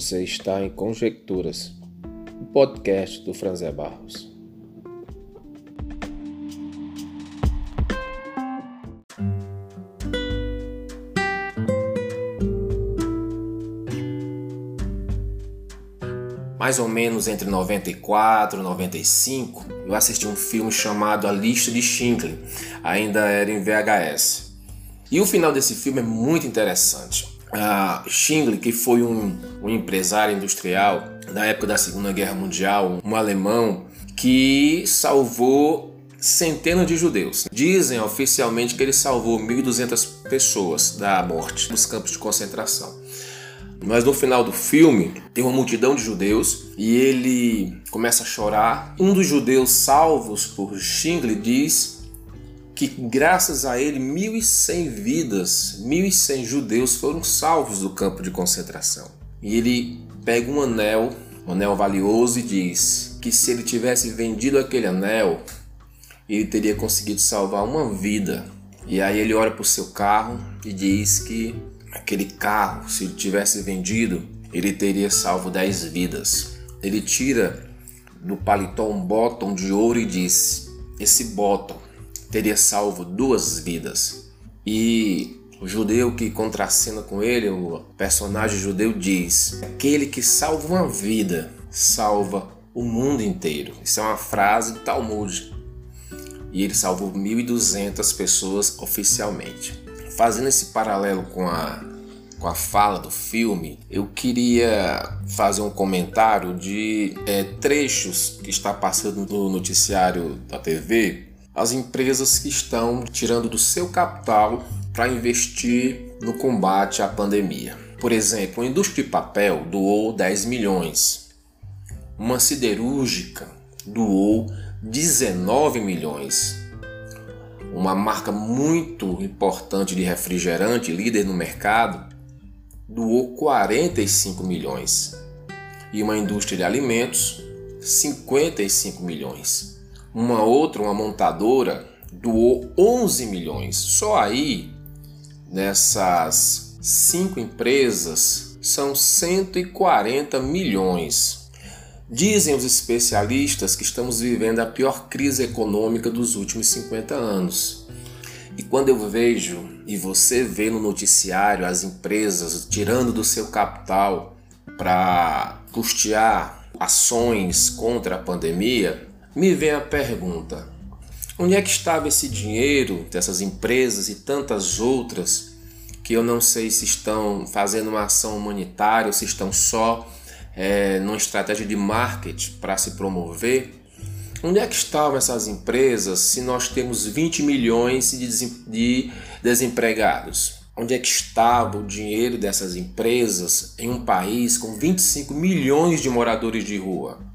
Você está em Conjecturas, o podcast do Franzé Barros. Mais ou menos entre 94 e 95, eu assisti um filme chamado A Lista de Schindler, ainda era em VHS. E o final desse filme é muito interessante. Uh, Schindler, que foi um, um empresário industrial na época da Segunda Guerra Mundial, um alemão que salvou centenas de judeus. Dizem oficialmente que ele salvou 1.200 pessoas da morte nos campos de concentração. Mas no final do filme tem uma multidão de judeus e ele começa a chorar. Um dos judeus salvos por Schindler diz que graças a ele 1.100 vidas, 1.100 judeus foram salvos do campo de concentração. E ele pega um anel, um anel valioso, e diz que se ele tivesse vendido aquele anel, ele teria conseguido salvar uma vida. E aí ele olha para o seu carro e diz que aquele carro, se ele tivesse vendido, ele teria salvo 10 vidas. Ele tira do paletó um botão de ouro e diz: Esse botão teria salvo duas vidas. E o judeu que contracena com ele, o personagem judeu diz: Aquele que salva uma vida, salva o mundo inteiro. Isso é uma frase do Talmud. E ele salvou 1.200 pessoas oficialmente. Fazendo esse paralelo com a, com a fala do filme, eu queria fazer um comentário de é, trechos que está passando no noticiário da TV as empresas que estão tirando do seu capital para investir no combate à pandemia. Por exemplo, a indústria de papel doou 10 milhões, uma siderúrgica doou 19 milhões, uma marca muito importante de refrigerante, líder no mercado, doou 45 milhões, e uma indústria de alimentos, 55 milhões. Uma outra, uma montadora, doou 11 milhões. Só aí, nessas cinco empresas, são 140 milhões. Dizem os especialistas que estamos vivendo a pior crise econômica dos últimos 50 anos. E quando eu vejo e você vê no noticiário as empresas tirando do seu capital para custear ações contra a pandemia, me vem a pergunta: onde é que estava esse dinheiro dessas empresas e tantas outras que eu não sei se estão fazendo uma ação humanitária ou se estão só é, numa estratégia de marketing para se promover? Onde é que estavam essas empresas se nós temos 20 milhões de desempregados? Onde é que estava o dinheiro dessas empresas em um país com 25 milhões de moradores de rua?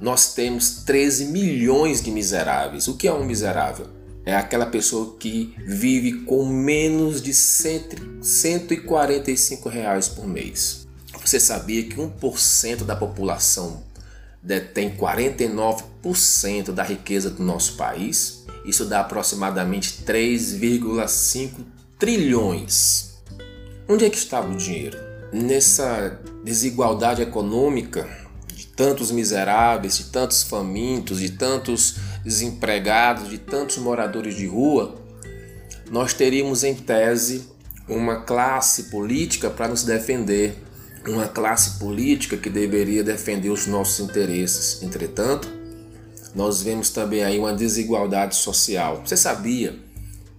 Nós temos 13 milhões de miseráveis. O que é um miserável? É aquela pessoa que vive com menos de 145 reais por mês. Você sabia que 1% da população detém 49% da riqueza do nosso país? Isso dá aproximadamente 3,5 trilhões. Onde é que estava o dinheiro? Nessa desigualdade econômica tantos miseráveis, de tantos famintos, de tantos desempregados, de tantos moradores de rua, nós teríamos em tese uma classe política para nos defender, uma classe política que deveria defender os nossos interesses. Entretanto, nós vemos também aí uma desigualdade social. Você sabia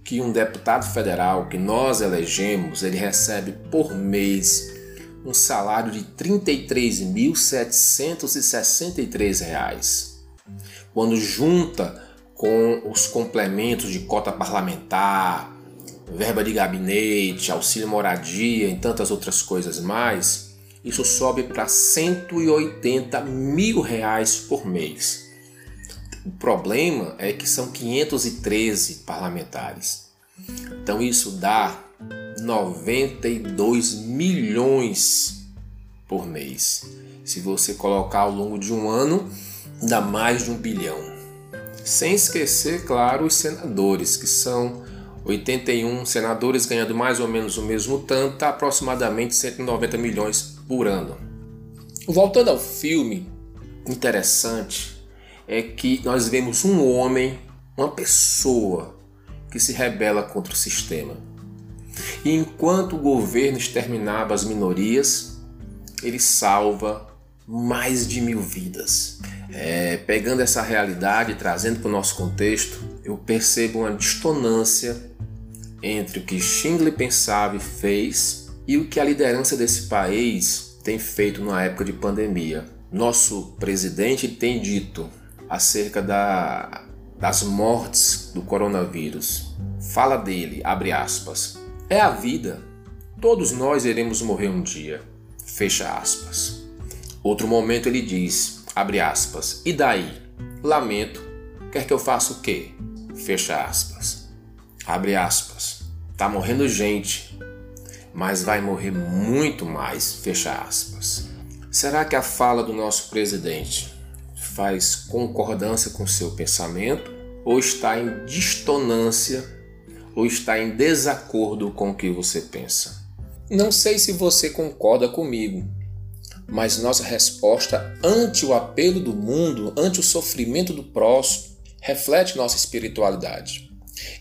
que um deputado federal que nós elegemos, ele recebe por mês um salário de R$ 33.763. Quando junta com os complementos de cota parlamentar, verba de gabinete, auxílio moradia e tantas outras coisas mais, isso sobe para 180 mil reais por mês. O problema é que são 513 parlamentares. Então isso dá 92 milhões por mês. Se você colocar ao longo de um ano, dá mais de um bilhão. Sem esquecer, claro, os senadores, que são 81 senadores ganhando mais ou menos o mesmo tanto, aproximadamente 190 milhões por ano. Voltando ao filme, interessante é que nós vemos um homem, uma pessoa que se rebela contra o sistema. E enquanto o governo exterminava as minorias, ele salva mais de mil vidas. É, pegando essa realidade trazendo para o nosso contexto, eu percebo uma distonância entre o que Schindler pensava e fez e o que a liderança desse país tem feito na época de pandemia. Nosso presidente tem dito acerca da, das mortes do coronavírus. Fala dele, abre aspas. É a vida. Todos nós iremos morrer um dia. Fecha aspas. Outro momento ele diz, abre aspas, e daí? Lamento, quer que eu faça o quê? Fecha aspas. Abre aspas. Tá morrendo gente, mas vai morrer muito mais, fecha aspas. Será que a fala do nosso presidente faz concordância com seu pensamento ou está em distonância ou está em desacordo com o que você pensa? Não sei se você concorda comigo, mas nossa resposta ante o apelo do mundo, ante o sofrimento do próximo, reflete nossa espiritualidade.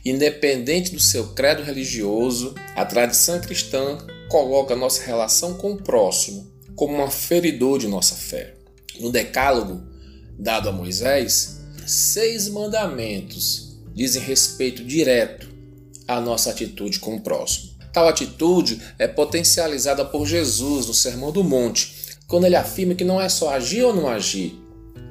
Independente do seu credo religioso, a tradição cristã coloca nossa relação com o próximo como um aferidor de nossa fé. No Decálogo, dado a Moisés, seis mandamentos dizem respeito direto à nossa atitude com o próximo. Tal atitude é potencializada por Jesus no Sermão do Monte, quando ele afirma que não é só agir ou não agir,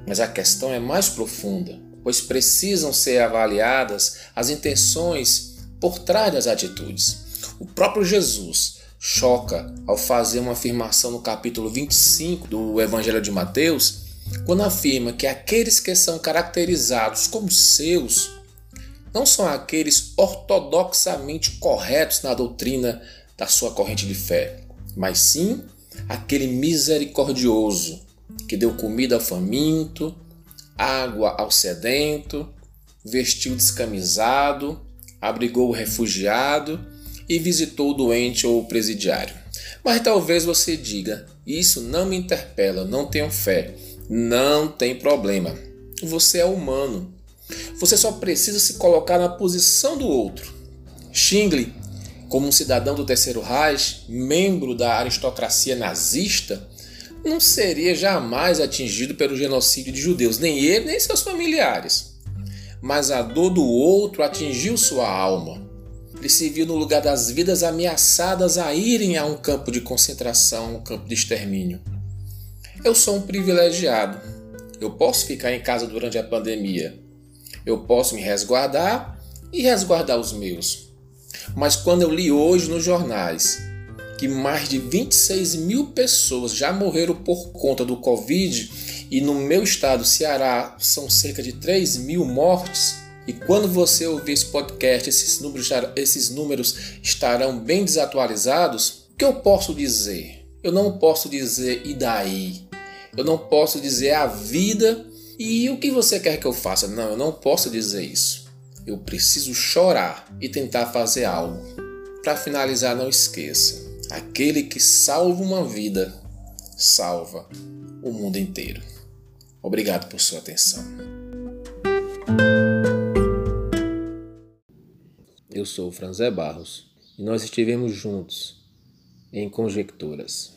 mas a questão é mais profunda, pois precisam ser avaliadas as intenções por trás das atitudes. O próprio Jesus choca ao fazer uma afirmação no capítulo 25 do Evangelho de Mateus, quando afirma que aqueles que são caracterizados como seus não são aqueles ortodoxamente corretos na doutrina da sua corrente de fé, mas sim aquele misericordioso que deu comida ao faminto, água ao sedento, vestiu descamisado, abrigou o refugiado e visitou o doente ou o presidiário. Mas talvez você diga: Isso não me interpela, não tenho fé. Não tem problema. Você é humano. Você só precisa se colocar na posição do outro. Xingle como um cidadão do Terceiro Reich, membro da aristocracia nazista, não seria jamais atingido pelo genocídio de judeus, nem ele nem seus familiares. Mas a dor do outro atingiu sua alma. Ele se viu no lugar das vidas ameaçadas a irem a um campo de concentração, um campo de extermínio. Eu sou um privilegiado. Eu posso ficar em casa durante a pandemia. Eu posso me resguardar e resguardar os meus. Mas quando eu li hoje nos jornais que mais de 26 mil pessoas já morreram por conta do Covid e no meu estado, Ceará, são cerca de 3 mil mortes, e quando você ouvir esse podcast, esses números, esses números estarão bem desatualizados, o que eu posso dizer? Eu não posso dizer e daí? Eu não posso dizer a vida e o que você quer que eu faça? Não, eu não posso dizer isso. Eu preciso chorar e tentar fazer algo. Para finalizar, não esqueça: aquele que salva uma vida, salva o mundo inteiro. Obrigado por sua atenção. Eu sou o Franzé Barros e nós estivemos juntos em Conjecturas.